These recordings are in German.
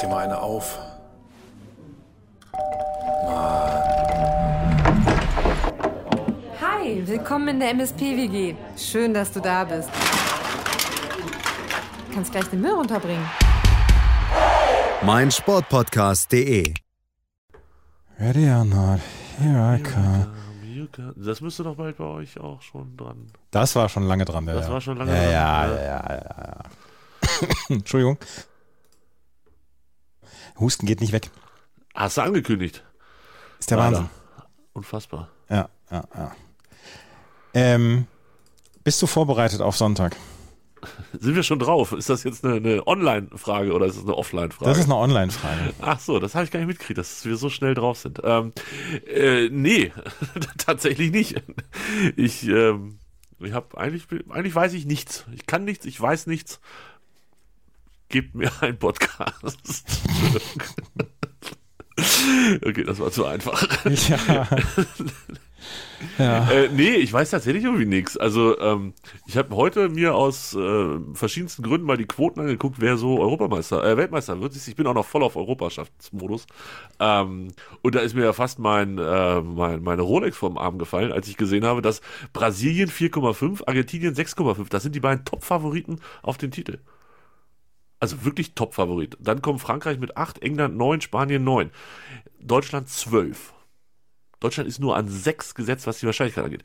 dir mal eine auf. Hi, willkommen in der MSP-WG. Schön, dass du da bist. Du kannst gleich den Müll runterbringen. mein Sportpodcast.de. Ready or not, here I come. Das müsste doch bald bei euch auch schon dran. Das war schon lange dran, ja. Das war schon lange ja, dran, ja. ja, ja, ja, ja. Entschuldigung. Husten geht nicht weg. Hast du angekündigt? Ist der Leider. Wahnsinn. Unfassbar. Ja, ja, ja. Ähm, bist du vorbereitet auf Sonntag? Sind wir schon drauf? Ist das jetzt eine, eine Online-Frage oder ist es eine Offline-Frage? Das ist eine Online-Frage. Ach so, das habe ich gar nicht mitgekriegt, dass wir so schnell drauf sind. Ähm, äh, nee, tatsächlich nicht. Ich, ähm, ich habe eigentlich, eigentlich weiß ich nichts. Ich kann nichts, ich weiß nichts. Gebt mir einen Podcast. okay, das war zu einfach. Ja. ja. Äh, nee, ich weiß tatsächlich irgendwie nichts. Also ähm, ich habe heute mir aus äh, verschiedensten Gründen mal die Quoten angeguckt, wer so Europameister, äh, Weltmeister wird. Ich bin auch noch voll auf Europameisterschaftsmodus. Ähm, und da ist mir ja fast mein, äh, mein meine Rolex vom Arm gefallen, als ich gesehen habe, dass Brasilien 4,5, Argentinien 6,5. Das sind die beiden Top-Favoriten auf den Titel. Also wirklich Top-Favorit. Dann kommen Frankreich mit 8, England 9, Spanien 9. Deutschland 12. Deutschland ist nur an 6 gesetzt, was die Wahrscheinlichkeit angeht.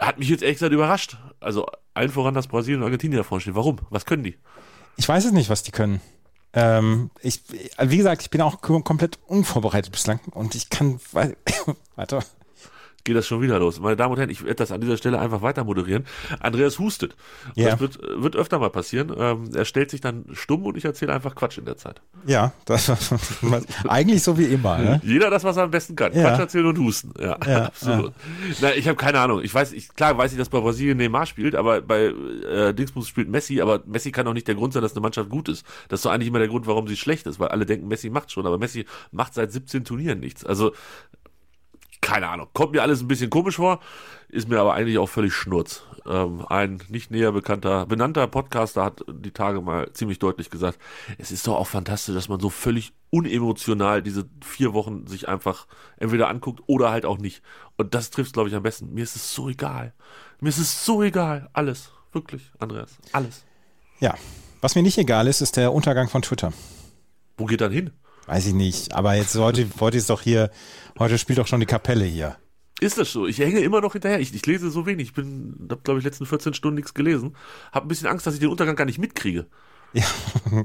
Hat mich jetzt ehrlich gesagt überrascht. Also allen voran, dass Brasilien und Argentinien davor stehen. Warum? Was können die? Ich weiß es nicht, was die können. Ähm, ich, wie gesagt, ich bin auch kom- komplett unvorbereitet bislang und ich kann, warte, Geht das schon wieder los. Meine Damen und Herren, ich werde das an dieser Stelle einfach weiter moderieren. Andreas hustet. Ja. Das wird, wird öfter mal passieren. Ähm, er stellt sich dann stumm und ich erzähle einfach Quatsch in der Zeit. ja, das eigentlich so wie immer. Ne? Jeder das, was er am besten kann. Ja. Quatsch erzählen und husten. Ja, Ja, absolut. Na, ich habe keine Ahnung. Ich weiß, ich, klar weiß ich, dass bei Brasilien Neymar spielt, aber bei äh, Dingsbus spielt Messi, aber Messi kann doch nicht der Grund sein, dass eine Mannschaft gut ist. Das ist doch eigentlich immer der Grund, warum sie schlecht ist, weil alle denken, Messi macht schon, aber Messi macht seit 17 Turnieren nichts. Also, keine Ahnung. Kommt mir alles ein bisschen komisch vor, ist mir aber eigentlich auch völlig schnurz. Ähm, ein nicht näher bekannter, benannter Podcaster hat die Tage mal ziemlich deutlich gesagt, es ist doch auch fantastisch, dass man so völlig unemotional diese vier Wochen sich einfach entweder anguckt oder halt auch nicht. Und das trifft glaube ich am besten. Mir ist es so egal. Mir ist es so egal. Alles. Wirklich, Andreas. Alles. Ja, was mir nicht egal ist, ist der Untergang von Twitter. Wo geht dann hin? Weiß ich nicht, aber jetzt heute, heute ist doch hier, heute spielt doch schon die Kapelle hier. Ist das so? Ich hänge immer noch hinterher. Ich, ich lese so wenig. Ich bin, habe glaube ich letzten 14 Stunden nichts gelesen. Hab ein bisschen Angst, dass ich den Untergang gar nicht mitkriege. Ja.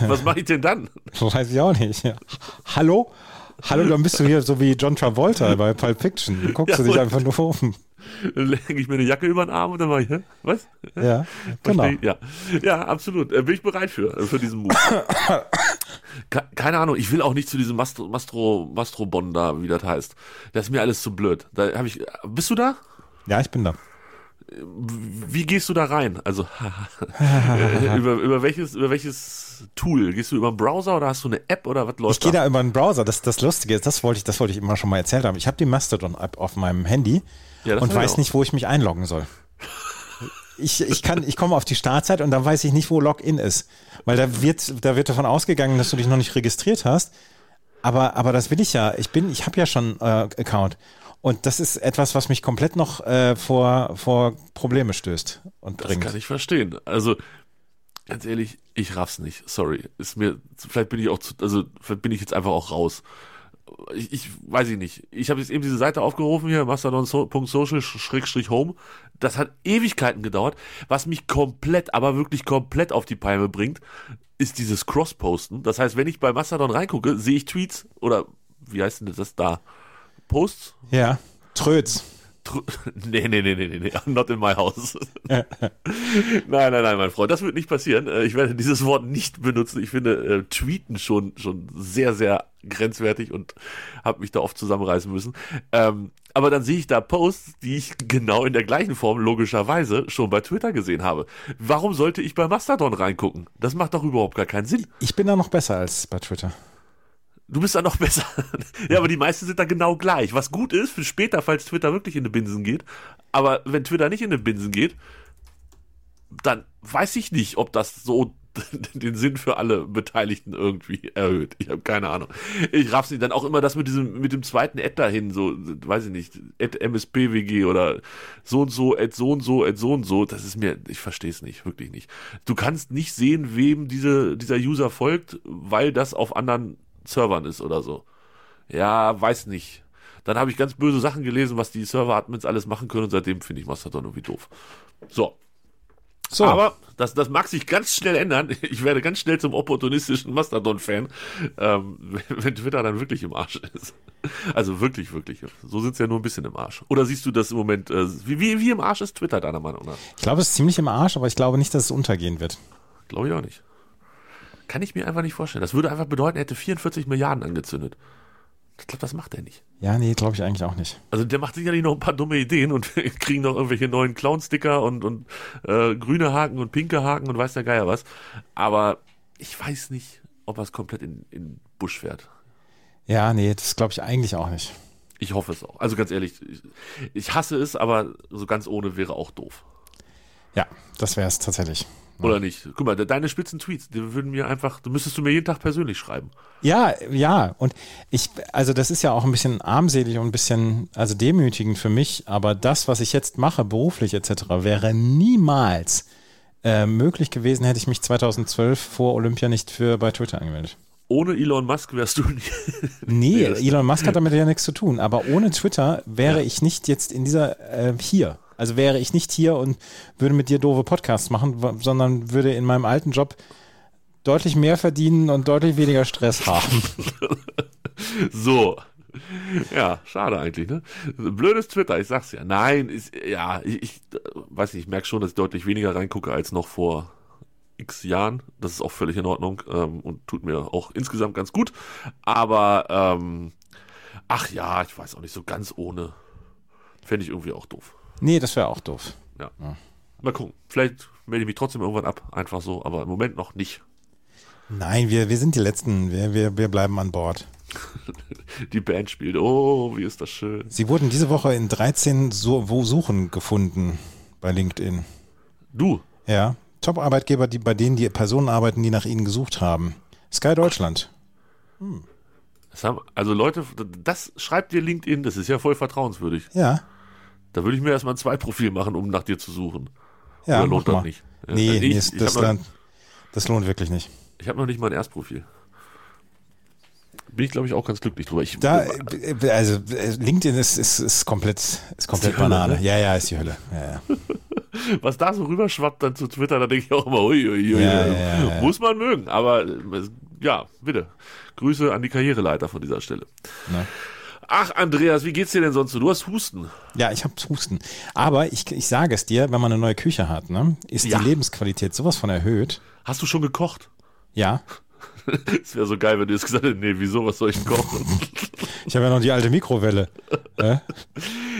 Was mache ich denn dann? Weiß ich auch nicht. Ja. Hallo? Hallo, dann bist du hier so wie John Travolta bei Pulp Fiction. Du guckst Ja, du dich einfach nur um. Dann lege ich mir eine Jacke über den Arm und dann mache ich, hä? was? Ja, genau. Ja. ja, absolut. Äh, Bin ich bereit für, äh, für diesen Move. Ke- Keine Ahnung, ich will auch nicht zu diesem Mastro, Mastro, Mastrobon da, wie das heißt. Das ist mir alles zu blöd. Da habe ich, bist du da? Ja, ich bin da. Wie gehst du da rein? Also über, über welches über welches Tool? Gehst du über einen Browser oder hast du eine App oder was läuft Ich gehe da über einen Browser. Das, das Lustige ist, das wollte ich, das wollte ich immer schon mal erzählt haben. Ich habe die Mastodon-App auf meinem Handy Ja, und weiß auch. nicht, wo ich mich einloggen soll. Ich, ich kann, ich komme auf die Startzeit und dann weiß ich nicht, wo Login ist. Weil da wird, da wird davon ausgegangen, dass du dich noch nicht registriert hast. Aber, aber das will ich ja. Ich bin, ich habe ja schon äh, Account. Und das ist etwas, was mich komplett noch äh, vor, vor Probleme stößt und Das bringt. kann ich verstehen. Also ganz ehrlich, ich raff's nicht. Sorry, ist mir vielleicht bin ich auch zu, also vielleicht bin ich jetzt einfach auch raus. Ich, ich weiß ich nicht. Ich habe jetzt eben diese Seite aufgerufen hier mastodon.social-home. Das hat Ewigkeiten gedauert. Was mich komplett, aber wirklich komplett auf die Palme bringt, ist dieses Cross-Posten. Das heißt, wenn ich bei Mastodon reingucke, sehe ich Tweets oder wie heißt denn das da? Posts? Ja. Tröts. Nee, nee, nee, nee, nee, not in my house. nein, nein, nein, mein Freund, das wird nicht passieren. Äh, Ich werde dieses Wort nicht benutzen. Ich finde äh, Tweeten schon, schon sehr, sehr grenzwertig und habe mich da oft zusammenreißen müssen. Ähm, aber dann sehe ich da Posts, die ich genau in der gleichen Form logischerweise schon bei Twitter gesehen habe. Warum sollte ich bei Mastodon reingucken? Das macht doch überhaupt gar keinen Sinn. Ich bin da noch besser als bei Twitter. Du bist da noch besser. ja, aber die meisten sind da genau gleich. Was gut ist für später, falls Twitter wirklich in die Binsen geht. Aber wenn Twitter nicht in die Binsen geht, dann weiß ich nicht, ob das so den Sinn für alle Beteiligten irgendwie erhöht. Ich habe keine Ahnung. Ich raff's nicht. Dann auch immer das mit diesem, mit dem zweiten Ad dahin, so, weiß ich nicht, Ad MSPWG oder so und so, Ad so und so, Ad so und so. Das ist mir, ich verstehe es nicht, wirklich nicht. Du kannst nicht sehen, wem diese, dieser User folgt, weil das auf anderen Servern ist oder so. Ja, weiß nicht. Dann habe ich ganz böse Sachen gelesen, was die Server-Admins alles machen können und seitdem finde ich Mastodon irgendwie doof. So, So, aber das, das mag sich ganz schnell ändern. Ich werde ganz schnell zum opportunistischen Mastodon-Fan, ähm, wenn, Twitter dann wirklich im Arsch ist. Also wirklich, wirklich. So sind sie ja nur ein bisschen im Arsch. Oder siehst du das im Moment, äh, wie, wie, wie im Arsch ist Twitter deiner Meinung nach? ich glaube, es ist ziemlich im Arsch, aber ich glaube nicht, dass es untergehen wird. Glaube ich auch nicht. Kann ich mir einfach nicht vorstellen. Das würde einfach bedeuten, er hätte 44 Milliarden angezündet. Ich glaube, das macht er nicht. Ja, nee, glaube ich eigentlich auch nicht. Also der macht sicherlich noch ein paar dumme Ideen und kriegen noch irgendwelche neuen Clown-Sticker und, und äh, grüne Haken und pinke Haken und weiß der Geier was. Aber ich weiß nicht, ob er es komplett in, in Busch fährt. Ja, nee, das glaube ich eigentlich auch nicht. Ich hoffe es auch. Also ganz ehrlich, ich, ich hasse es, aber so ganz ohne wäre auch doof. Ja, das wäre es tatsächlich. Oder nicht? Guck mal, de- deine spitzen Tweets, die würden mir einfach, du müsstest du mir jeden Tag persönlich schreiben. Ja, ja, und ich, also das ist ja auch ein bisschen armselig und ein bisschen, also demütigend für mich, aber das, was ich jetzt mache, beruflich etc., wäre niemals äh, möglich gewesen, hätte ich mich 2012 vor Olympia nicht für bei Twitter angemeldet. Ohne Elon Musk wärst du nie. Nee, Elon Musk hat damit ja nichts zu tun, aber ohne Twitter wäre Ja. ich nicht jetzt in dieser, äh, hier. Also wäre ich nicht hier und würde mit dir doofe Podcasts machen, sondern würde in meinem alten Job deutlich mehr verdienen und deutlich weniger Stress haben. So. Ja, schade eigentlich, ne? Blödes Twitter, ich sag's ja. Nein, ist, ja, ich, ich weiß nicht, ich merke schon, dass ich deutlich weniger reingucke als noch vor x Jahren. Das ist auch völlig in Ordnung ähm, und tut mir auch insgesamt ganz gut. Aber, ähm, ach ja, ich weiß auch nicht, so ganz ohne. Fände ich irgendwie auch doof. Nee, das wäre auch doof. Ja. Mal gucken. Vielleicht melde ich mich trotzdem irgendwann ab. Einfach so, aber im Moment noch nicht. Nein, wir, wir sind die Letzten. Wir, wir, wir bleiben an Bord. Die Band spielt. Oh, wie ist das schön. Sie wurden diese Woche in 13 so wo Suchen gefunden bei LinkedIn. Du, Ja, Top-Arbeitgeber, die, bei denen die Personen arbeiten, die nach ihnen gesucht haben. Sky Deutschland. das haben, also Leute, das schreibt dir LinkedIn, das ist ja voll vertrauenswürdig. Ja, Da würde ich mir erstmal ein Zwei-Profil machen, um nach dir zu suchen. ja, Oder lohnt das nicht? Ja, Nee, ich- nee, ich das, noch- lohnt- das lohnt wirklich nicht. Ich habe noch nicht mal ein Erstprofil. Bin ich, glaube ich, auch ganz glücklich drüber. Ich, Da, also LinkedIn ist, ist, ist komplett, ist komplett Hölle, Banane. ne? Ja, ja, ist die Hölle. Ja, ja. was da so rüberschwappt dann zu Twitter, da denke ich auch immer, ui, ui, Ja, ja, ja, muss man mögen. Aber äh, ja, bitte. Grüße an die Karriereleiter von dieser Stelle. Ne? Ach, Andreas, wie geht's dir denn sonst so? Du hast Husten. Ja, ich habe Husten. Aber ich, ich sage es dir, wenn man eine neue Küche hat, ne, ist Ja. die Lebensqualität sowas von erhöht. Hast du schon gekocht? Ja, Es wäre so geil, wenn du jetzt gesagt hättest, nee, wieso, was soll ich kochen? ich habe ja noch die alte Mikrowelle. Äh?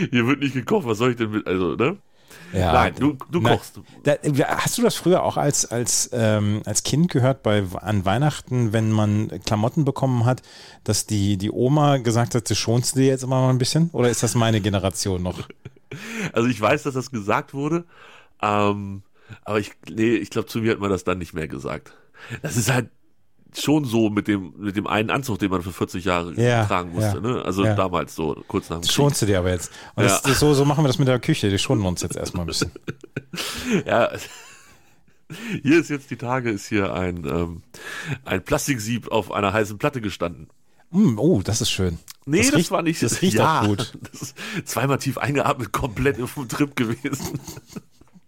Hier wird nicht gekocht, was soll ich denn mit, also, ne? Ja, Nein, du- du Na, kochst. Da, hast du das früher auch als, als, ähm, als Kind gehört bei, an Weihnachten, wenn man Klamotten bekommen hat, dass die, die Oma gesagt hat, du schonst dir jetzt immer mal ein bisschen? Oder ist das meine Generation noch? Also ich weiß, dass das gesagt wurde, ähm, aber ich, nee, ich glaube, zu mir hat man das dann nicht mehr gesagt. Das ist halt schon so mit dem, mit dem einen Anzug, den man für 40 Jahre Ja, tragen musste, ja, ne? Also ja. damals so, kurz nach dem Das schonst du dir aber jetzt. Und das, das, so, so machen wir das mit der Küche. Die schonen uns jetzt erstmal ein bisschen. Krieg. Ja. Hier ist jetzt die Tage, ist hier ein, ähm, ein Plastiksieb auf einer heißen Platte gestanden. Mm, oh, das ist schön. Nee, das, riecht, war nicht. Das riecht ja, auch gut. Das ist zweimal tief eingeatmet, komplett auf dem Trip gewesen.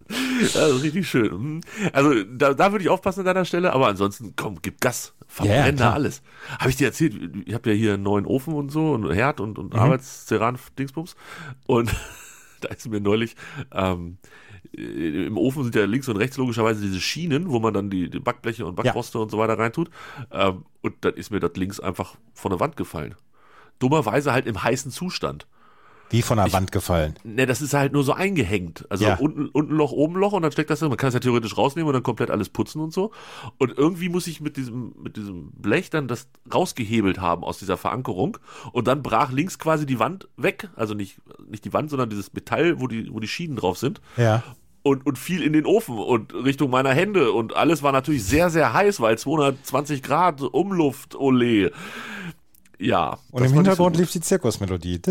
Ist richtig schön. Mhm. Also da, da würde ich aufpassen an deiner Stelle, aber ansonsten, komm, gib Gas. Ja, ja, Verbrenn da alles. Habe ich dir erzählt, ich habe ja hier einen neuen Ofen und so, und Herd und, Mhm. und Arbeitsceran-Dingsbums. Und da ist mir neulich, ähm, im Ofen sind ja links und rechts logischerweise diese Schienen, wo man dann die, die Backbleche und Backroste und so weiter reintut. Ähm, und dann ist mir das links einfach von der Wand gefallen. Dummerweise halt im heißen Zustand. Wie von der Wand gefallen. Ne, das ist halt nur so eingehängt. Also Ja. unten, unten Loch, oben Loch und dann steckt das drin. Man kann es ja theoretisch rausnehmen und dann komplett alles putzen und so. Und irgendwie muss ich mit diesem, mit diesem Blech dann das rausgehebelt haben aus dieser Verankerung. Und dann brach links quasi die Wand weg. Also nicht, nicht die Wand, sondern dieses Metall, wo die, wo die Schienen drauf sind. Ja. und, und fiel in den Ofen und Richtung meiner Hände und alles war natürlich sehr, sehr heiß, weil 220 Grad Umluft, ole. Ja. Und im Hintergrund so lief die Zirkusmelodie.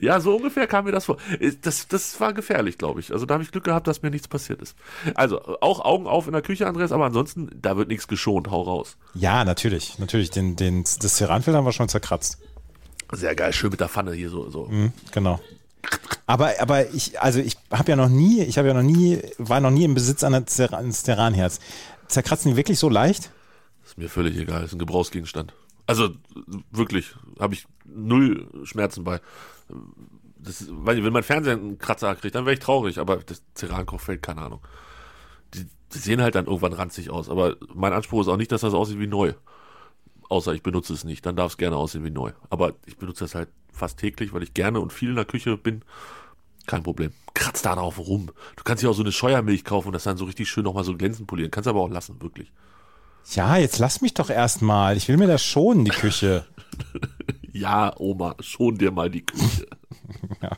ja, so ungefähr kam mir das vor. Das, das war gefährlich, glaube ich. Also da habe ich Glück gehabt, dass mir nichts passiert ist. Also auch Augen auf in der Küche, Andreas, aber ansonsten, da wird nichts geschont. Hau raus. Ja, natürlich. Natürlich. Den, den, das Ceranfeld haben wir schon zerkratzt. Sehr geil, schön mit der Pfanne hier so. so. Mhm, genau. Aber, aber ich, also ich habe ja noch nie, ich habe ja noch nie, war noch nie im Besitz eines Ceranherz. Zerkratzen die wirklich so leicht? Ist mir völlig egal, ist ein Gebrauchsgegenstand. Also wirklich, habe ich null Schmerzen bei. Das, wenn mein Fernseher einen Kratzer kriegt, dann wäre ich traurig, aber das Cerankochfeld, keine Ahnung. Die, die sehen halt dann irgendwann ranzig aus, aber mein Anspruch ist auch nicht, dass das aussieht wie neu. Außer ich benutze es nicht, dann darf es gerne aussehen wie neu. Aber ich benutze das halt fast täglich, weil ich gerne und viel in der Küche bin. Kein Problem. Kratz da drauf rum. Du kannst dir auch so eine Scheuermilch kaufen und das dann so richtig schön nochmal so glänzend polieren. Kannst aber auch lassen, wirklich. Ja, jetzt lass mich doch erstmal. Ich will mir das schonen, die Küche. Ja, Oma, schon dir mal die Küche. Ja.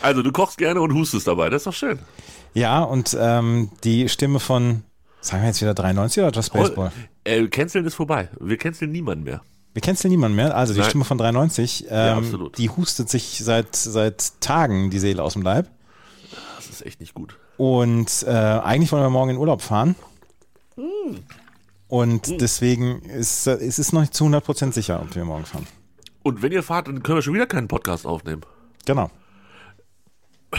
Also, du kochst gerne und hustest dabei, das ist doch schön. Ja, und ähm, die Stimme von, sagen wir jetzt wieder 93 oder Just Baseball? Äh, canceln ist vorbei. Wir canceln niemanden mehr. Wir kennst niemanden mehr. Also die Nein. Stimme von 93, ähm, absolut. die hustet sich seit, seit Tagen die Seele aus dem Leib. Das ist echt nicht gut. Und äh, eigentlich wollen wir morgen in Urlaub fahren. Hm. Und deswegen ist äh, es ist noch nicht zu 100% sicher, ob wir morgen fahren. Und wenn ihr fahrt, dann können wir schon wieder keinen Podcast aufnehmen. Genau.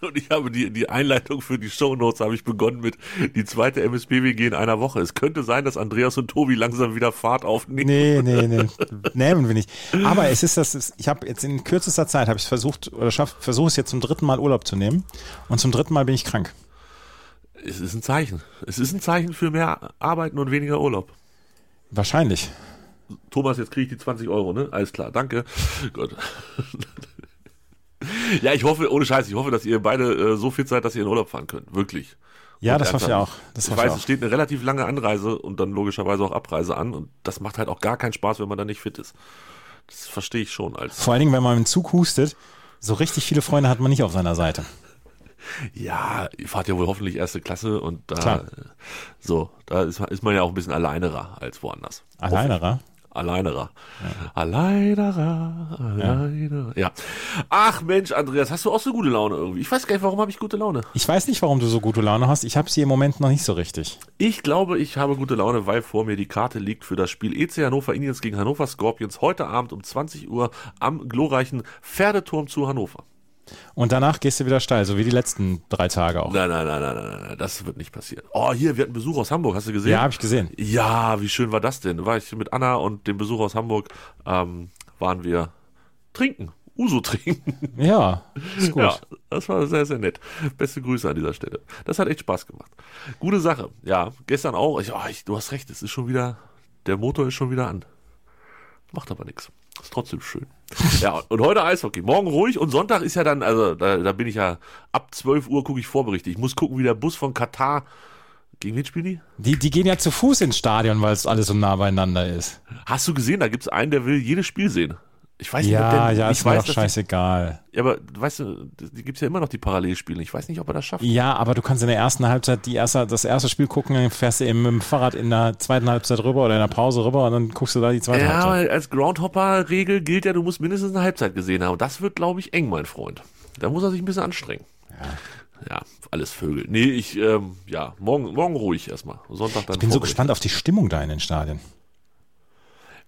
Und ich habe die, die Einleitung für die Shownotes habe ich begonnen mit die zweite MSBWG in einer Woche. Es könnte sein, dass Andreas und Tobi langsam wieder Fahrt aufnehmen. Nee, nee, nee. Nehmen wir nicht. Aber es ist das, ich habe jetzt in kürzester Zeit, habe ich versucht, oder versuche es jetzt zum dritten Mal Urlaub zu nehmen. Und zum dritten Mal bin ich krank. Es ist ein Zeichen. Es ist ein Zeichen für mehr Arbeiten und weniger Urlaub. Wahrscheinlich. Thomas, jetzt kriege ich die 20 Euro, ne? Alles klar, danke. Gut. ja, ich hoffe, ohne Scheiß, ich hoffe, dass ihr beide äh, so viel Zeit, dass ihr in Urlaub fahren könnt. Wirklich. Ja, Und das hoffe ich auch. Das ich weiß, auch. es steht eine relativ lange Anreise und dann logischerweise auch Abreise an und das macht halt auch gar keinen Spaß, wenn man da nicht fit ist. Das verstehe ich schon als. Vor allen Dingen, wenn man im Zug hustet, so richtig viele Freunde hat man nicht auf seiner Seite. Ja, ihr fahrt ja wohl hoffentlich erste Klasse und da Klar. so, da ist, man- ist man ja auch ein bisschen alleinerer als woanders. Alleinerer. Alleinerer. Alleinerer, Alleinerer. Ja. Ach Mensch, Andreas, hast du auch so gute Laune irgendwie? Ich weiß gar nicht, warum habe ich gute Laune? Ich weiß nicht, warum du so gute Laune hast. Ich habe sie im Moment noch nicht so richtig. Ich glaube, ich habe gute Laune, weil vor mir die Karte liegt für das Spiel EC Hannover Indians gegen Hannover Scorpions heute Abend um 20 Uhr am glorreichen Pferdeturm zu Hannover. Und danach gehst du wieder steil, so wie die letzten drei Tage auch. Nein, nein, nein, nein, nein, nein, das wird nicht passieren. Oh, hier, wir hatten Besuch aus Hamburg, hast du gesehen? Ja, habe ich gesehen. Ja, wie schön war das denn? War ich mit Anna und dem Besuch aus Hamburg, ähm, waren wir trinken, Uso trinken. Ja, ist gut. Ja, das war sehr, sehr nett. Beste Grüße an dieser Stelle. Das hat echt Spaß gemacht. Gute Sache. Ja, gestern auch. Ich, oh, ich, du hast recht, es ist schon wieder, der Motor ist schon wieder an. Macht aber nichts. Ist trotzdem schön. Ja, und heute Eishockey. Morgen ruhig und Sonntag ist ja dann, also da, da bin ich ja, ab 12 Uhr gucke ich Vorberichte. Ich muss gucken, wie der Bus von Katar, gegen wen spielen die? Die, die gehen ja zu Fuß ins Stadion, weil es alles so nah beieinander ist. Hast du gesehen, da gibt es einen, der will jedes Spiel sehen. Ich weiß nicht, ob Ja, der, ja, ich ist mir weiß, doch dass die- scheißegal. Ja, aber weißt du, die gibt es ja immer noch die Parallelspiele. Ich weiß nicht, ob er das schafft. Ja, aber du kannst in der ersten Halbzeit die erste, das erste Spiel gucken, dann fährst du eben mit dem Fahrrad in der zweiten Halbzeit rüber oder in der Pause rüber und dann guckst du da die zweite Ja, Halbzeit. weil als Groundhopper-Regel gilt ja, du musst mindestens eine Halbzeit gesehen haben. Das wird, glaube ich, eng, mein Freund. Da muss er sich ein bisschen anstrengen. Ja, alles Vögel. Nee, ich, ähm, ja, morgen, morgen ruhig erstmal. Sonntag dann Ich bin so gespannt auf die Stimmung da in den Stadien.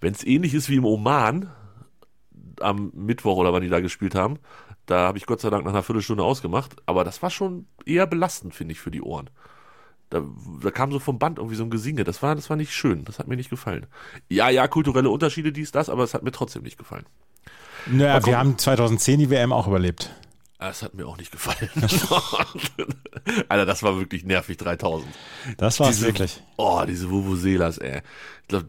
Wenn es ähnlich ist wie im Oman am Mittwoch oder wann die da gespielt haben, da habe ich Gott sei Dank nach einer Viertelstunde ausgemacht. Aber das war schon eher belastend, finde ich, für die Ohren. Da, da kam so vom Band irgendwie so ein Gesinge. Das war, das war nicht schön. Das hat mir nicht gefallen. Ja, ja, kulturelle Unterschiede, dies, das, aber es hat mir trotzdem nicht gefallen. Naja, wir haben 2010 die WM auch überlebt. Das hat mir auch nicht gefallen. Alter, das war wirklich nervig, 3000. Das war es Diese- wirklich. Oh, diese Vuvuzelas, ey. Ich glaub,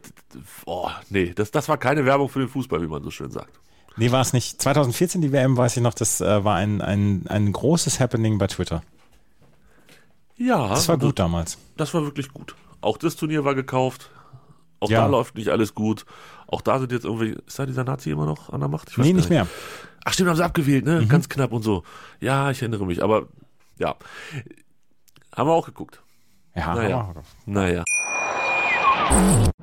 oh, nee, das, das war keine Werbung für den Fußball, wie man so schön sagt. Nee, war es nicht. 2014 die WM, weiß ich noch, das äh, war ein, ein, ein großes Happening bei Twitter. Ja, Das war gut damals. Das war wirklich gut. Auch das Turnier war gekauft. Auch Ja. da läuft nicht alles gut. Auch da sind jetzt irgendwie, ist da dieser Nazi immer noch an der Macht? Ich Nee, gar nicht mehr. Ach stimmt, haben sie abgewählt, ne? Ganz knapp und so. Ja, ich erinnere mich, aber ja. Haben wir auch geguckt. Ja, Naja. Naja.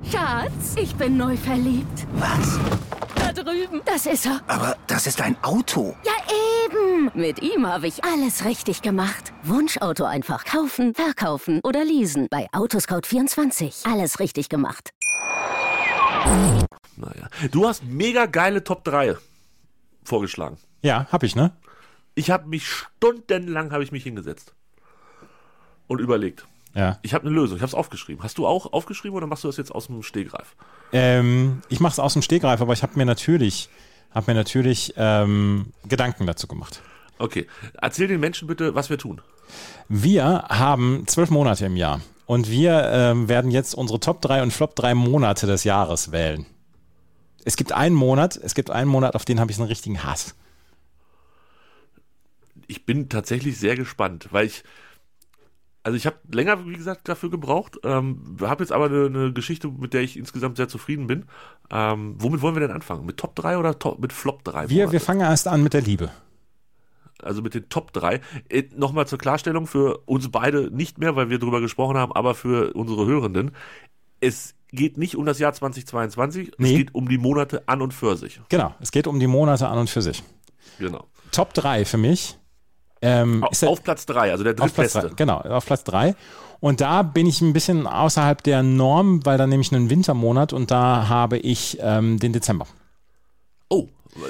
Schatz, ich bin neu verliebt. Was? Da drüben. Das ist er. Aber das ist ein Auto. Ja, eben. Mit ihm habe ich alles richtig gemacht. Wunschauto einfach kaufen, verkaufen oder leasen. Bei Autoscout24. Alles richtig gemacht. Naja. Du hast mega geile Top 3 vorgeschlagen. ja, hab ich, ne? Ich habe mich stundenlang habe ich mich hingesetzt und überlegt. Ja. Ich habe eine Lösung. Ich habe es aufgeschrieben. Hast du auch aufgeschrieben oder machst du das jetzt aus dem Stehgreif? Ähm, ich mache es aus dem Stegreif, aber ich habe mir natürlich, hab mir natürlich ähm, Gedanken dazu gemacht. Okay. Erzähl den Menschen bitte, was wir tun. Wir haben zwölf Monate im Jahr und wir ähm, werden jetzt unsere Top 3 und Flop 3 Monate des Jahres wählen. Es gibt einen Monat, es gibt einen Monat, auf den habe ich einen richtigen Hass. Ich bin tatsächlich sehr gespannt, weil ich also ich habe länger, wie gesagt, dafür gebraucht. Ähm, habe jetzt aber eine, eine Geschichte, mit der ich insgesamt sehr zufrieden bin. Ähm, womit wollen wir denn anfangen? Mit Top 3 oder Top, mit Flop 3? Wir, wir fangen erst an mit der Liebe. also mit den Top 3. Äh, Nochmal zur Klarstellung für uns beide nicht mehr, weil wir drüber gesprochen haben, aber für unsere Hörenden. Es geht nicht um das Jahr 2022, Nee. es geht um die Monate an und für sich. Genau, es geht um die Monate an und für sich. Genau. Top 3 für mich. Ähm, Auf, ist der, auf Platz 3, also der auf Platz drittbeste. drei, genau, auf Platz 3. Und da bin ich ein bisschen außerhalb der Norm, weil da nehme ich einen Wintermonat und da habe ich ähm, den Dezember.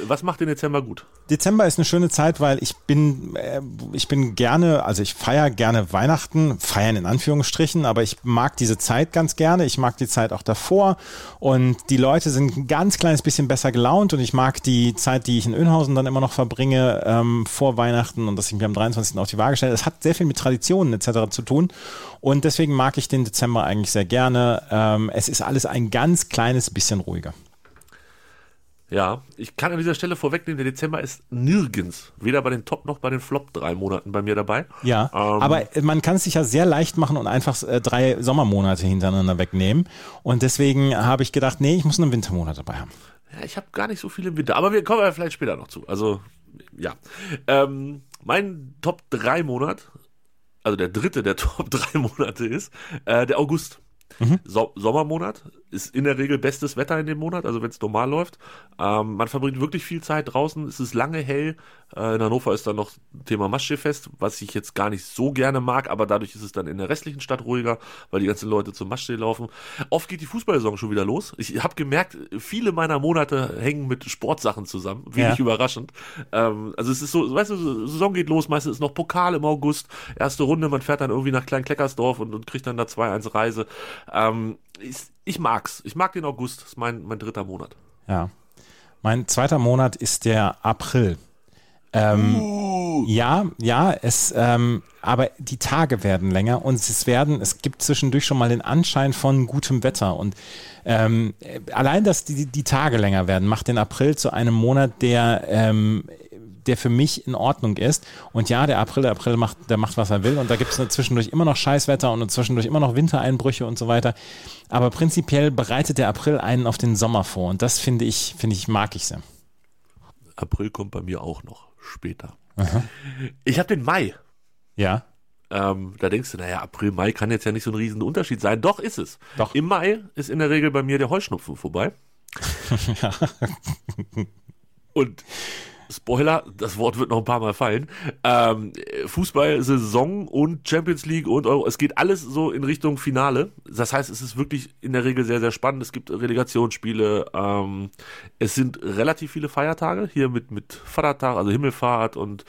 Was macht den Dezember gut? Dezember ist eine schöne Zeit, weil ich bin, äh, ich bin gerne, also ich feiere gerne Weihnachten, feiern in Anführungsstrichen, aber ich mag diese Zeit ganz gerne. Ich mag die Zeit auch davor und die Leute sind ein ganz kleines bisschen besser gelaunt und ich mag die Zeit, die ich in Önhausen dann immer noch verbringe ähm, vor Weihnachten und dass ich mir am 23. auf die Waage stelle. Das hat sehr viel mit Traditionen etc. zu tun und deswegen mag ich den Dezember eigentlich sehr gerne. Ähm, es ist alles ein ganz kleines bisschen ruhiger. Ja, ich kann an dieser Stelle vorwegnehmen, der Dezember ist nirgends, weder bei den Top noch bei den Flop drei Monaten bei mir dabei. Ja, Ähm, aber man kann es sich ja sehr leicht machen und einfach äh, drei Sommermonate hintereinander wegnehmen. Und deswegen habe ich gedacht, nee, ich muss einen Wintermonat dabei haben. Ja, ich habe gar nicht so viel im Winter, aber wir kommen ja vielleicht später noch zu. Also, ja. Ähm, mein Top 3 Monat, also der dritte der Top 3 Monate ist, äh, der August. So Sommermonat ist in der Regel bestes Wetter in dem Monat, also wenn es normal läuft. Ähm, man verbringt wirklich viel Zeit draußen, es ist lange hell. Äh, in Hannover ist dann noch Thema Maschsee-Fest, was ich jetzt gar nicht so gerne mag, aber dadurch ist es dann in der restlichen Stadt ruhiger, weil die ganzen Leute zum Maschsee laufen. Oft geht die Fußballsaison schon wieder los. Ich habe gemerkt, viele meiner Monate hängen mit Sportsachen zusammen, wenig Ja. überraschend. Ähm, also es ist so, weißt du, Saison geht los, meistens ist noch Pokal im August, erste Runde, man fährt dann irgendwie nach Klein-Kleckersdorf und, und kriegt dann da 2-1 Reise. Ähm, ich, ich mag's. Ich mag den August, das ist mein, mein dritter Monat. Ja. Mein zweiter Monat ist der April. Ähm, Ja, ja, es, ähm, aber die Tage werden länger und es werden, es gibt zwischendurch schon mal den Anschein von gutem Wetter und ähm, äh, allein, dass die, die Tage länger werden, macht den April zu einem Monat, der ähm, der für mich in Ordnung ist. Und ja, der April, der April macht, der macht, was er will. Und da gibt es zwischendurch immer noch Scheißwetter und zwischendurch immer noch Wintereinbrüche und so weiter. Aber prinzipiell bereitet der April einen auf den Sommer vor. Und das finde ich, finde ich, mag ich sehr. April kommt bei mir auch noch später. Ich habe den Mai. Ja. Ähm, da denkst du, naja, April, Mai kann jetzt ja nicht so ein riesen Unterschied sein. Doch ist es. Doch. Im Mai ist in der Regel bei mir der Heuschnupfen vorbei. Und Spoiler, das Wort wird noch ein paar Mal fallen. Ähm, Fußball, Saison und Champions League und Euro, es geht alles so in Richtung Finale. Das heißt, es ist wirklich in der Regel sehr, sehr spannend. Es gibt Relegationsspiele. Ähm, es sind relativ viele Feiertage hier mit, mit Vatertag, also Himmelfahrt und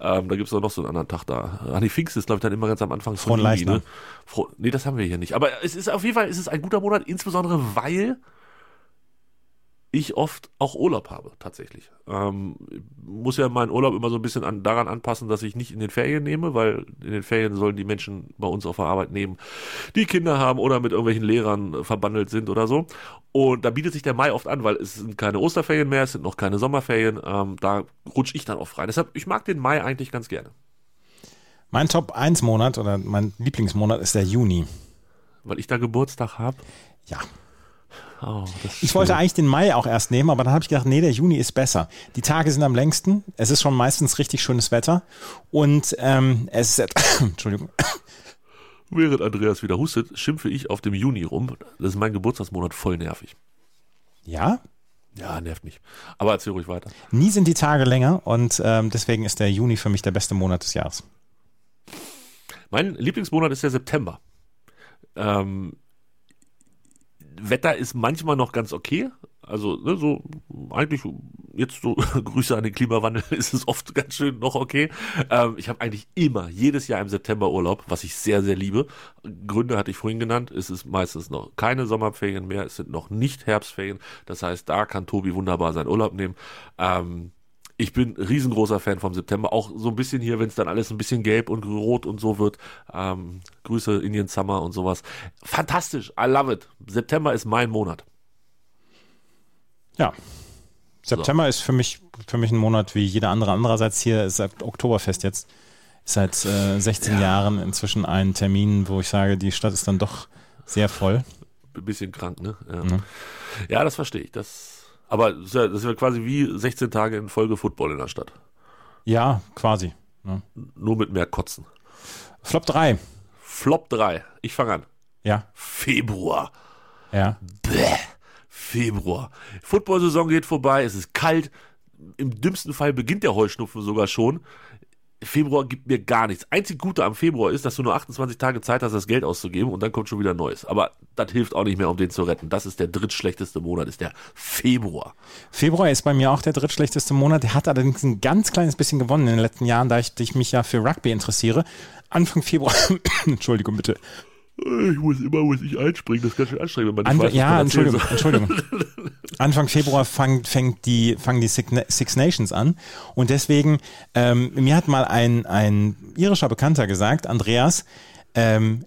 ähm, da gibt's auch noch so einen anderen Tag da. Ah, nee, Pfingst ist, glaube ich, dann immer ganz am Anfang von Juli, ne? Fro nee, das haben wir hier nicht. Aber es ist auf jeden Fall, es ist ein guter Monat, insbesondere weil ich oft auch Urlaub habe, tatsächlich. Ähm, muss ja meinen Urlaub immer so ein bisschen an, daran anpassen, dass ich nicht in den Ferien nehme, weil in den Ferien sollen die Menschen bei uns auf der Arbeit nehmen, die Kinder haben oder mit irgendwelchen Lehrern äh, verbandelt sind oder so. Und da bietet sich der Mai oft an, weil es sind keine Osterferien mehr, es sind noch keine Sommerferien. Ähm, da rutsche ich dann oft rein. Deshalb, ich mag den Mai eigentlich ganz gerne, Mein Top 1 Monat oder mein Lieblingsmonat ist der Juni. weil ich da Geburtstag habe. Ja. Oh, Ich wollte eigentlich den Mai auch erst nehmen, aber dann habe ich gedacht, nee, der Juni ist besser. Die Tage sind am längsten, es ist schon meistens richtig schönes Wetter und ähm, es ist, Entschuldigung, Während Andreas wieder hustet, schimpfe ich auf dem Juni rum. Das ist mein Geburtstagsmonat voll nervig. ja, Ja, nervt mich. Aber erzähl ruhig weiter. nie sind die Tage länger und ähm, deswegen ist der Juni für mich der beste Monat des Jahres. Mein Lieblingsmonat ist der September. Ähm, Wetter ist manchmal noch ganz okay. Also, ne, so, eigentlich, jetzt so, Grüße an den Klimawandel, ist es oft ganz schön noch okay. Ähm, ich habe eigentlich immer, jedes Jahr im September Urlaub, was ich sehr, sehr liebe. Gründe hatte ich vorhin genannt. Es ist meistens noch keine Sommerferien mehr, es sind noch nicht Herbstferien. Das heißt, da kann Tobi wunderbar seinen Urlaub nehmen. Ähm, ich bin riesengroßer Fan vom September, auch so ein bisschen hier, wenn es dann alles ein bisschen gelb und rot und so wird. Ähm, Grüße Indian Summer und sowas. Fantastisch, I love it. September ist mein Monat. Ja. September ist für mich, für mich ein Monat wie jeder andere. Andererseits hier ist seit Oktoberfest jetzt. Ist seit äh, 16 Jahren inzwischen ein Termin, wo ich sage, die Stadt ist dann doch sehr voll. Ein bisschen krank, ne? Ja, ja das verstehe ich. Das, aber das ist ja, das ist ja quasi wie 16 Tage in Folge Football in der Stadt. Ja, quasi. Ja. Nur mit mehr Kotzen. Flop 3. Flop 3. Ich fange an. Ja, Februar. ja. Bäh. Februar. Football-Saison geht vorbei, es ist kalt. Im dümmsten Fall beginnt der Heuschnupfen sogar schon. Februar gibt mir gar nichts. Einzig Gute am Februar ist, dass du nur 28 Tage Zeit hast, das Geld auszugeben und dann kommt schon wieder Neues. Aber das hilft auch nicht mehr, um den zu retten. Das ist der drittschlechteste Monat, ist der Februar. Februar ist bei mir auch der drittschlechteste Monat. Der hat allerdings ein ganz kleines bisschen gewonnen in den letzten Jahren, da ich, ich mich ja für Rugby interessiere. Anfang Februar, Entschuldigung bitte. Ich muss immer, muss ich einspringen, das ist ganz schön anstrengend, wenn man Anfang, was ja, man erzählen Entschuldigung. Entschuldigung. Anfang Februar fang, fängt die, fangen die Six Nations an. Und deswegen, ähm, mir hat mal ein, ein irischer Bekannter gesagt, Andreas, ähm,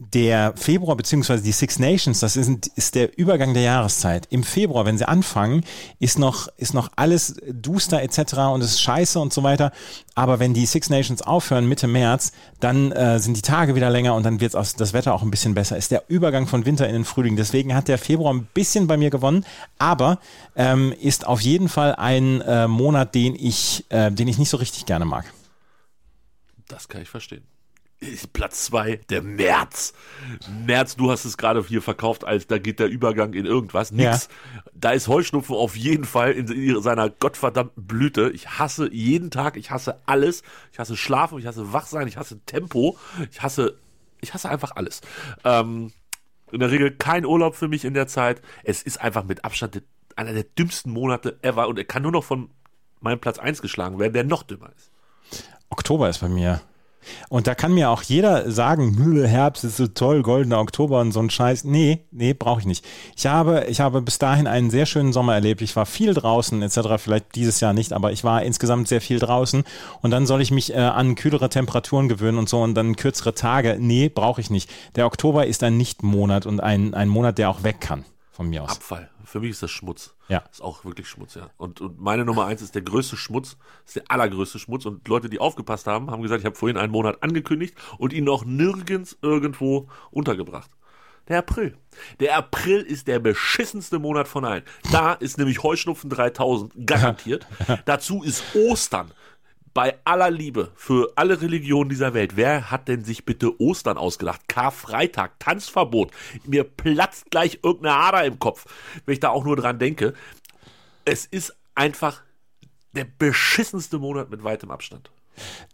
der Februar beziehungsweise die Six Nations, das ist, ist der Übergang der Jahreszeit. Im Februar, wenn sie anfangen, ist noch, ist noch alles duster etc. und es ist scheiße und so weiter. Aber wenn die Six Nations aufhören Mitte März, dann äh, sind die Tage wieder länger und dann wird das Wetter auch ein bisschen besser. Ist der Übergang von Winter in den Frühling. Deswegen hat der Februar ein bisschen bei mir gewonnen, aber ähm, ist auf jeden Fall ein äh, Monat, den ich, äh, den ich nicht so richtig gerne mag. Das kann ich verstehen. Platz zwei der März. März, du hast es gerade hier verkauft, als da geht der Übergang in irgendwas. Nix. Da ist Heuschnupfen auf jeden Fall in seiner gottverdammten Blüte. Ich hasse jeden Tag, ich hasse alles. Ich hasse Schlafen, ich hasse Wachsein, ich hasse Tempo, ich hasse, ich hasse einfach alles. Ähm, in der Regel kein Urlaub für mich in der Zeit. Es ist einfach mit Abstand einer der dümmsten Monate ever und er kann nur noch von meinem Platz eins geschlagen werden, der noch dümmer ist. Oktober ist bei mir. Und da kann mir auch jeder sagen, "Nö, Herbst ist so toll, goldener Oktober und so ein Scheiß. Nee, nee, brauche ich nicht. Ich habe, ich habe bis dahin einen sehr schönen Sommer erlebt. Ich war viel draußen etc. Vielleicht dieses Jahr nicht, aber ich war insgesamt sehr viel draußen. Und dann soll ich mich äh, an kühlere Temperaturen gewöhnen und so und dann kürzere Tage. Nee, brauche ich nicht. Der Oktober ist ein Nicht-Monat und ein, ein Monat, der auch weg kann von mir aus. Abfall. Für mich ist das Schmutz. Ja. Ist auch wirklich Schmutz, ja. Und, und meine Nummer eins ist der größte Schmutz, ist der allergrößte Schmutz. Und Leute, die aufgepasst haben, haben gesagt, ich habe vorhin einen Monat angekündigt und ihn noch nirgends irgendwo untergebracht. Der April. Der April ist der beschissenste Monat von allen. Da ist nämlich Heuschnupfen 3000 garantiert. Dazu ist Ostern. Bei aller Liebe für alle Religionen dieser Welt, wer hat denn sich bitte Ostern ausgedacht? Karfreitag, Tanzverbot. Mir platzt gleich irgendeine Ader im Kopf, wenn ich da auch nur dran denke. Es ist einfach der beschissenste Monat mit weitem Abstand.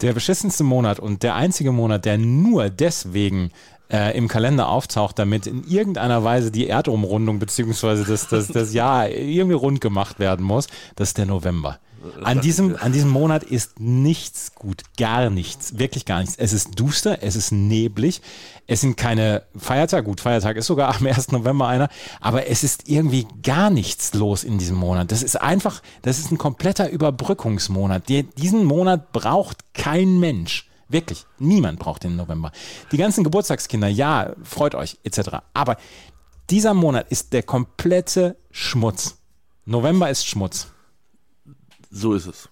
Der beschissenste Monat und der einzige Monat, der nur deswegen äh, im Kalender auftaucht, damit in irgendeiner Weise die Erdumrundung beziehungsweise das, das, das Jahr irgendwie rund gemacht werden muss, das ist der November. An diesem, an diesem Monat ist nichts gut, gar nichts, wirklich gar nichts. Es ist duster, es ist neblig, es sind keine Feiertage, gut, Feiertag ist sogar am 1. November einer, aber es ist irgendwie gar nichts los in diesem Monat. Das ist einfach, das ist ein kompletter Überbrückungsmonat. Die, diesen Monat braucht kein Mensch. Wirklich, niemand braucht den November. Die ganzen Geburtstagskinder, ja, freut euch, etc. Aber dieser Monat ist der komplette Schmutz. November ist Schmutz. So ist es.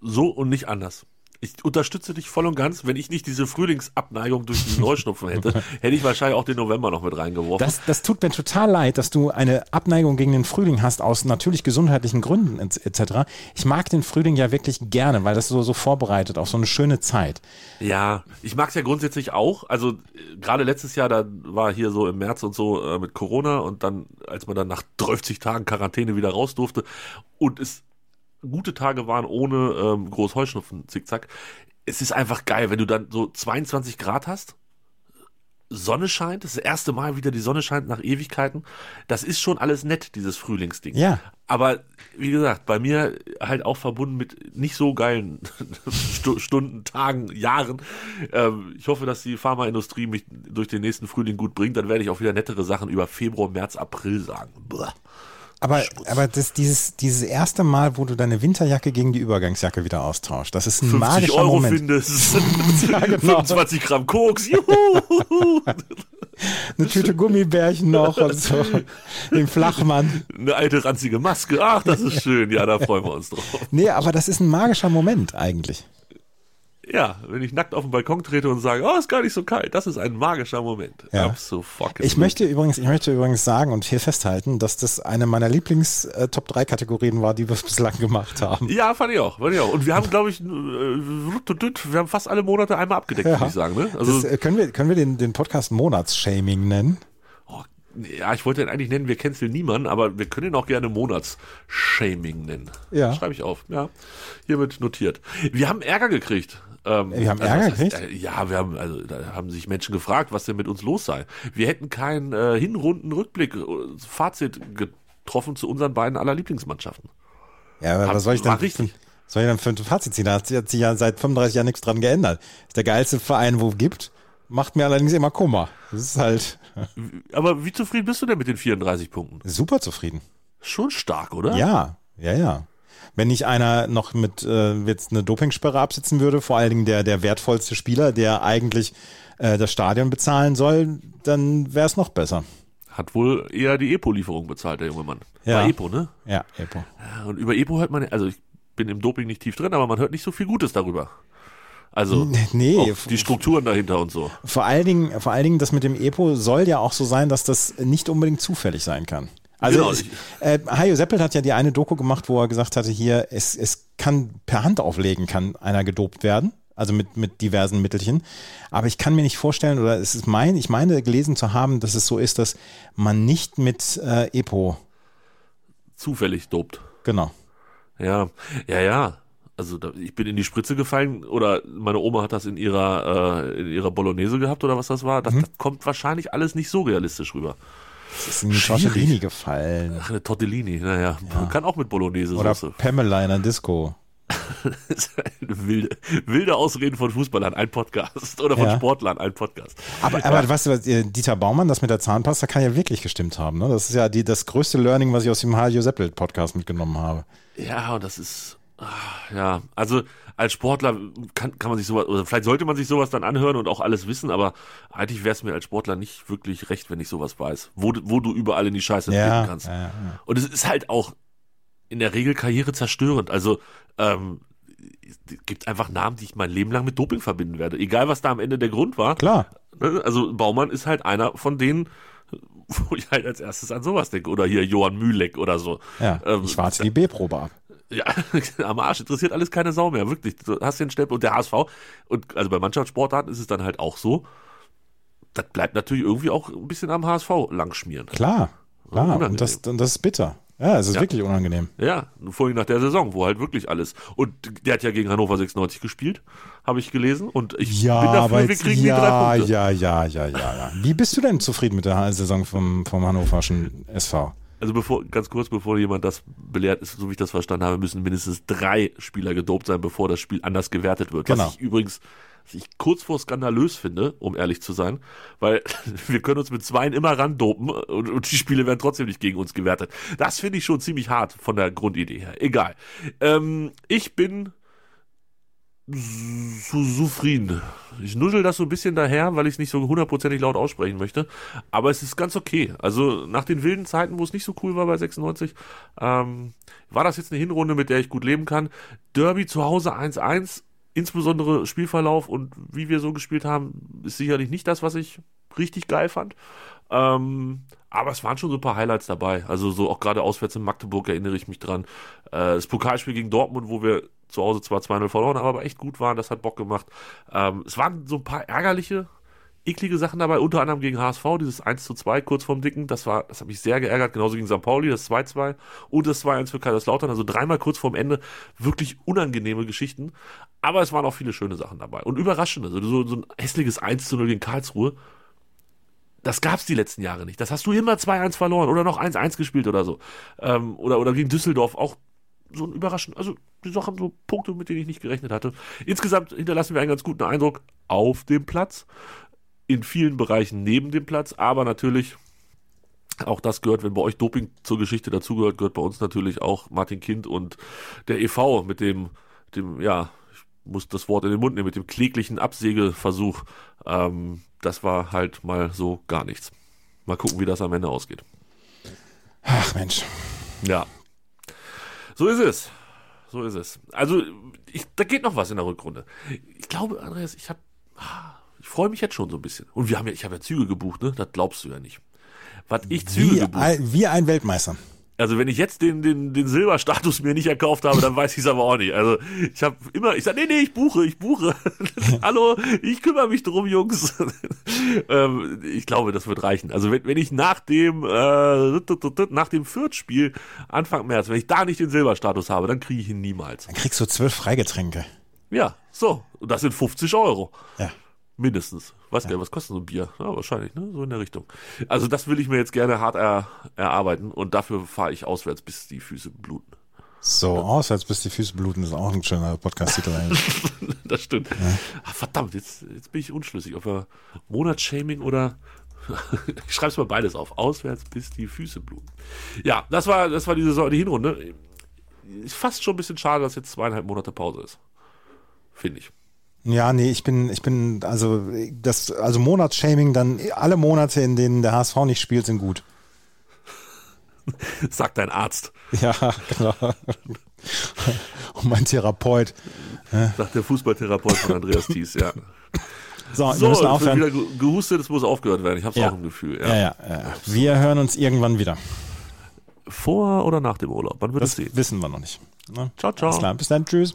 So und nicht anders. Ich unterstütze dich voll und ganz. Wenn ich nicht diese Frühlingsabneigung durch diesen Neuschnupfen hätte, hätte ich wahrscheinlich auch den November noch mit reingeworfen. Das, das tut mir total leid, dass du eine Abneigung gegen den Frühling hast, aus natürlich gesundheitlichen Gründen etc. Ich mag den Frühling ja wirklich gerne, weil das so, so vorbereitet auf so eine schöne Zeit. Ja, ich mag es ja grundsätzlich auch. Also gerade letztes Jahr, da war hier so im März und so äh, mit Corona und dann, als man dann nach 30 Tagen Quarantäne wieder raus durfte und es gute Tage waren ohne ähm, groß Heuschnupfen, zickzack. Es ist einfach geil, wenn du dann so 22 Grad hast, Sonne scheint, das, erste Mal wieder die Sonne scheint nach Ewigkeiten. Das ist schon alles nett, dieses Frühlingsding. Ja. Aber wie gesagt, bei mir halt auch verbunden mit nicht so geilen Stunden, Tagen, Jahren. Ähm, ich hoffe, dass die Pharmaindustrie mich durch den nächsten Frühling gut bringt. Dann werde ich auch wieder nettere Sachen über Februar, März, April sagen. Blah. Aber, aber das, dieses, dieses erste Mal, wo du deine Winterjacke gegen die Übergangsjacke wieder austauschst, das ist ein 50 magischer Euro Moment. findest, Ja, genau. 25 Gramm Koks, juhu, Eine Tüte Gummibärchen noch und so. Den Flachmann. eine alte ranzige Maske, ach, das ist schön, ja, da freuen wir uns drauf. Nee, aber das ist ein magischer Moment eigentlich. Ja, wenn ich nackt auf den Balkon trete und sage, oh, ist gar nicht so kalt, das ist ein magischer Moment. Ja. Absolut. Ich möchte übrigens, ich möchte übrigens sagen und hier festhalten, dass das eine meiner Lieblings äh, Top 3 Kategorien war, die wir bislang gemacht haben. Ja, fand ich auch, fand ich auch. Und wir haben, glaube ich, äh, wir haben fast alle Monate einmal abgedeckt, Ja. würde ich sagen, ne? Also, das, äh, können wir, können wir den, den Podcast Monatsshaming nennen? Ja, ich wollte ihn eigentlich nennen, wir canceln niemanden, aber wir können ihn auch gerne Monatsshaming nennen. Ja. Schreibe ich auf, ja. Hier wird notiert. Wir haben Ärger gekriegt. Ähm, Wir haben also Ärger heißt, gekriegt? Äh, ja, wir haben, also da haben sich Menschen gefragt, was denn mit uns los sei. Wir hätten keinen äh, Hinrunden-Rückblick, äh, Fazit getroffen zu unseren beiden aller Lieblingsmannschaften. Ja, aber Hab- was soll ich denn, richtig. was soll ich denn für ein Fazit ziehen? Da hat sich ja seit 35 Jahren nichts dran geändert. Ist der geilste Verein, wo es gibt. Macht mir allerdings immer Kummer. Das ist halt Aber wie zufrieden bist du denn mit den 34 Punkten? super zufrieden. Schon stark, oder? Ja, ja, ja. Wenn nicht einer noch mit äh, jetzt eine Dopingsperre absitzen würde, vor allen Dingen der, der wertvollste Spieler, der eigentlich äh, das Stadion bezahlen soll, dann wäre es noch besser. Hat wohl eher die Epo-Lieferung bezahlt, der junge Mann. Ja. War Epo, ne? Ja, Epo. Und über Epo hört man, also ich bin im Doping nicht tief drin, aber man hört nicht so viel Gutes darüber. Also Nee, die Strukturen dahinter und so. Vor allen Dingen, vor allen Dingen, das mit dem Epo soll ja auch so sein, dass das nicht unbedingt zufällig sein kann. Also Genau. ich, äh, Hajo Seppelt hat ja die eine Doku gemacht, wo er gesagt hatte, hier, es, es kann per Hand auflegen, kann einer gedopt werden. Also mit, mit diversen Mittelchen. Aber ich kann mir nicht vorstellen, oder es ist mein, ich meine gelesen zu haben, dass es so ist, dass man nicht mit äh, Epo, Zufällig dopt. genau. Ja, ja, ja. Also da, ich bin in die Spritze gefallen oder meine Oma hat das in ihrer äh, in ihrer Bolognese gehabt oder was das war. Das, Mhm. das kommt wahrscheinlich alles nicht so realistisch rüber. Es ist in die Schwierig. Tortellini gefallen. Ach, eine Tortellini, naja, kann auch mit Bolognese Oder Soße. Pamela in einer Disco. Das ist eine wilde, wilde Ausreden von Fußballern, ein Podcast. Oder von Ja. Sportlern, ein Podcast. Aber, aber weißt du, was, äh, Dieter Baumann, das mit der Zahnpasta kann ja wirklich gestimmt haben. Ne? Das ist ja die, das größte Learning, was ich aus dem Hajo Seppelt Podcast mitgenommen habe. Ja, und das ist, ja, also als Sportler kann, kann man sich sowas, oder vielleicht sollte man sich sowas dann anhören und auch alles wissen, aber eigentlich wäre es mir als Sportler nicht wirklich recht, wenn ich sowas weiß, wo, du- wo du überall in die Scheiße Ja, treten kannst. ja, ja. Und es ist halt auch in der Regel Karriere zerstörend. Also ähm, es gibt einfach Namen, die ich mein Leben lang mit Doping verbinden werde. Egal, was da am Ende der Grund war. Klar. Ne? Also Baumann ist halt einer von denen, wo ich halt als erstes an sowas denke. Oder hier Johann Mühleck oder so. Ja, Ähm, ich warte die B-Probe ab. Ja, am Arsch interessiert alles keine Sau mehr, wirklich. Du hast den Stempel und der HSV und also bei Mannschaftssportarten ist es dann halt auch so. Das bleibt natürlich irgendwie auch ein bisschen am HSV langschmieren. Klar, klar. unangenehm. Und das, und das ist bitter. Ja, es ist Ja. wirklich unangenehm. Ja, vorhin nach der Saison, wo halt wirklich alles. Und der hat ja gegen Hannover 96 gespielt, habe ich gelesen. Und ich Ja, bin dafür, aber wir kriegen die drei ja, Punkte. ja, ja, ja, ja, ja. Wie bist du denn zufrieden mit der Saison vom, vom Hannoverschen SV? Also bevor, ganz kurz, bevor jemand das belehrt ist, so wie ich das verstanden habe, müssen mindestens drei Spieler gedopt sein, bevor das Spiel anders gewertet wird. Genau. Was ich übrigens, was ich kurz vor skandalös finde, um ehrlich zu sein, weil wir können uns mit zweien immer randopen und, und die Spiele werden trotzdem nicht gegen uns gewertet. Das finde ich schon ziemlich hart von der Grundidee her. Egal. Ähm, ich bin zufrieden. Ich nuschel das so ein bisschen daher, weil ich es nicht so hundertprozentig laut aussprechen möchte. Aber es ist ganz okay. Also nach den wilden Zeiten, wo es nicht so cool war bei 96, ähm, war das jetzt eine Hinrunde, mit der ich gut leben kann. Derby zu Hause 1-1 insbesondere Spielverlauf und wie wir so gespielt haben, ist sicherlich nicht das, was ich richtig geil fand. Ähm, aber es waren schon so ein paar Highlights dabei. Also so auch gerade auswärts in Magdeburg erinnere ich mich dran. Äh, das Pokalspiel gegen Dortmund, wo wir zu Hause zwar 2-0 verloren, aber echt gut waren, das hat Bock gemacht. Ähm, es waren so ein paar ärgerliche, eklige Sachen dabei, unter anderem gegen HSV, dieses 1 2 kurz vorm Dicken, das war, das hat mich sehr geärgert, genauso gegen St. Pauli, das 2-2 und das 2-1 für Kaiserslautern, also dreimal kurz vorm Ende, wirklich unangenehme Geschichten, aber es waren auch viele schöne Sachen dabei und überraschende, also so, so ein hässliches 1 0 gegen Karlsruhe, das gab's die letzten Jahre nicht. Das hast du immer 2-1 verloren oder noch 1-1 gespielt oder so. Ähm, oder, oder gegen Düsseldorf auch so ein überraschend, also die Sachen, so Punkte, mit denen ich nicht gerechnet hatte. Insgesamt hinterlassen wir einen ganz guten Eindruck auf dem Platz, in vielen Bereichen neben dem Platz, aber natürlich auch das gehört, wenn bei euch Doping zur Geschichte dazugehört, gehört bei uns natürlich auch Martin Kind und der EV mit dem, dem, ja, ich muss das Wort in den Mund nehmen, mit dem kläglichen Absägeversuch. Ähm, das war halt mal so gar nichts. Mal gucken, wie das am Ende ausgeht. Ach Mensch. Ja. So ist es. So ist es. Also, ich, da geht noch was in der Rückrunde. Ich glaube, Andreas, ich habe, ich freue mich jetzt schon so ein bisschen. Und wir haben ja, ich habe ja Züge gebucht, ne? Das glaubst du ja nicht. Was ich Züge Wie, gebucht. ein- wie ein Weltmeister. Also wenn ich jetzt den, den, den Silberstatus mir nicht erkauft habe, dann weiß ich es aber auch nicht. Also ich habe immer, ich sage, nee, nee, ich buche, ich buche. Hallo, ich kümmere mich drum, Jungs. ähm, ich glaube, das wird reichen. Also wenn, wenn ich nach dem, äh, nach dem Fürth-Spiel Anfang März, wenn ich da nicht den Silberstatus habe, dann kriege ich ihn niemals. Dann kriegst du zwölf Freigetränke. Ja, so. Und das sind 50 Euro. Ja. Mindestens. Weiß gar nicht, was kostet so ein Bier? Ja, wahrscheinlich, ne? So in der Richtung. Also das will ich mir jetzt gerne hart er, erarbeiten und dafür fahre ich auswärts, bis die Füße bluten. So, auswärts bis die Füße bluten, ist auch ein schöner Podcast-Titel eigentlich. das stimmt. Ah, verdammt, jetzt, jetzt bin ich unschlüssig, ob er Monatsshaming oder ich schreibe es mal beides auf. Auswärts bis die Füße bluten. Ja, das war, das war die Saison, die Hinrunde. Ist fast schon ein bisschen schade, dass jetzt zweieinhalb Monate Pause ist. Finde ich. Ja, nee, ich bin, ich bin, also das, also Monatsshaming, dann alle Monate, in denen der HSV nicht spielt, sind gut. Sagt dein Arzt. Ja, genau. Und mein Therapeut. Sagt der Fußballtherapeut von Andreas Thies, ja. So, wir So, müssen es wird aufhören. wieder ge- gehustet, es muss aufgehört werden. Ich habe Ja. auch ein Gefühl. Ja. Ja, ja, ja. Wir hören uns irgendwann wieder. Vor oder nach dem Urlaub? Man wird es Das sehen. wissen wir noch nicht. Ne? Ciao, ciao. Bis dann, tschüss.